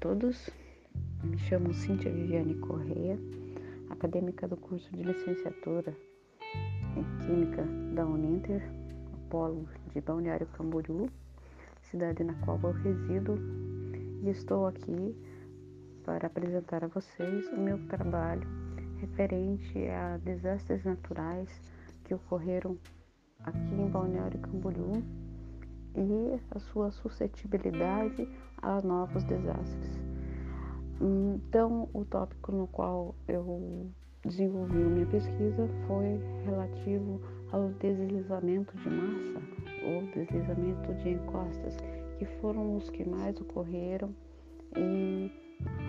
todos. Me chamo Cíntia Viviane Correia, acadêmica do curso de licenciatura em Química da Uninter, polo de Balneário Camboriú, cidade na qual eu resido, e estou aqui para apresentar a vocês o meu trabalho referente a desastres naturais que ocorreram aqui em Balneário Camboriú e a sua suscetibilidade a novos desastres. Então, o tópico no qual eu desenvolvi minha pesquisa foi relativo ao deslizamento de massa ou deslizamento de encostas, que foram os que mais ocorreram e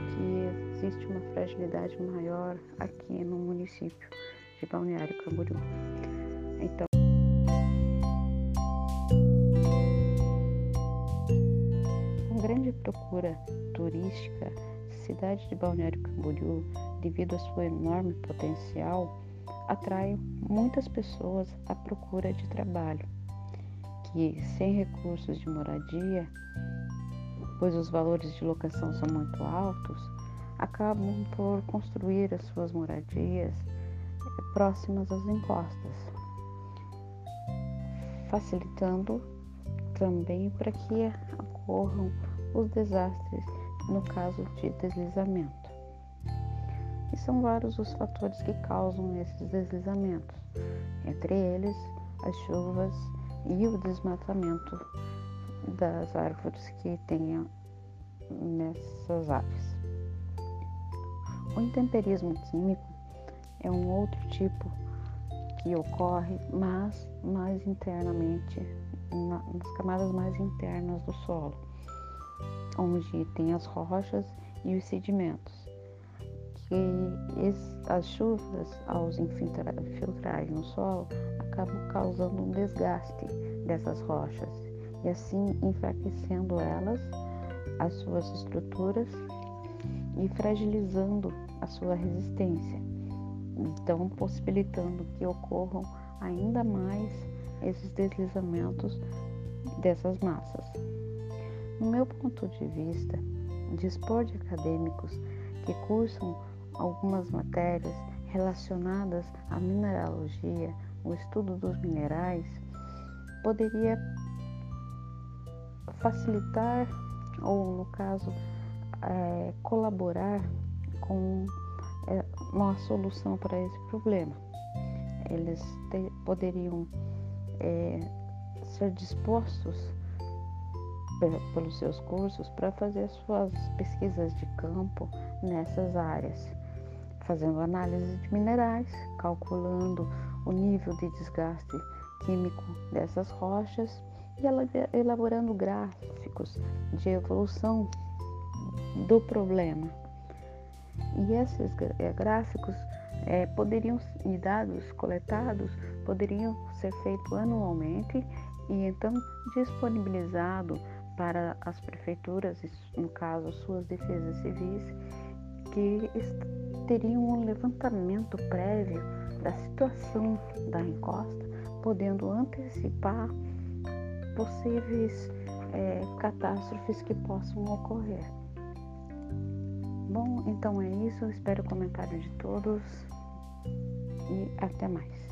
que existe uma fragilidade maior aqui no município de Balneário Camboriú. Então, procura turística, cidade de Balneário Camboriú, devido à sua enorme potencial, atrai muitas pessoas à procura de trabalho, que sem recursos de moradia, pois os valores de locação são muito altos, acabam por construir as suas moradias próximas às encostas, facilitando também para que ocorram os desastres no caso de deslizamento. E são vários os fatores que causam esses deslizamentos, entre eles as chuvas e o desmatamento das árvores que tenham nessas áreas. O intemperismo químico é um outro tipo que ocorre, mas mais internamente, nas camadas mais internas do solo onde tem as rochas e os sedimentos. Que as chuvas, ao infiltrarem no solo, acabam causando um desgaste dessas rochas e assim enfraquecendo elas, as suas estruturas e fragilizando a sua resistência, então possibilitando que ocorram ainda mais esses deslizamentos dessas massas. No meu ponto de vista, dispor de acadêmicos que cursam algumas matérias relacionadas à mineralogia, o estudo dos minerais, poderia facilitar ou, no caso, é, colaborar com é, uma solução para esse problema. Eles te, poderiam é, ser dispostos pelos seus cursos para fazer suas pesquisas de campo nessas áreas, fazendo análise de minerais, calculando o nível de desgaste químico dessas rochas e elaborando gráficos de evolução do problema. E esses eh, gráficos é, poderiam e dados coletados poderiam ser feitos anualmente e então disponibilizado para as prefeituras, no caso suas defesas civis, que teriam um levantamento prévio da situação da encosta, podendo antecipar possíveis é, catástrofes que possam ocorrer. Bom, então é isso. Espero o comentário de todos e até mais.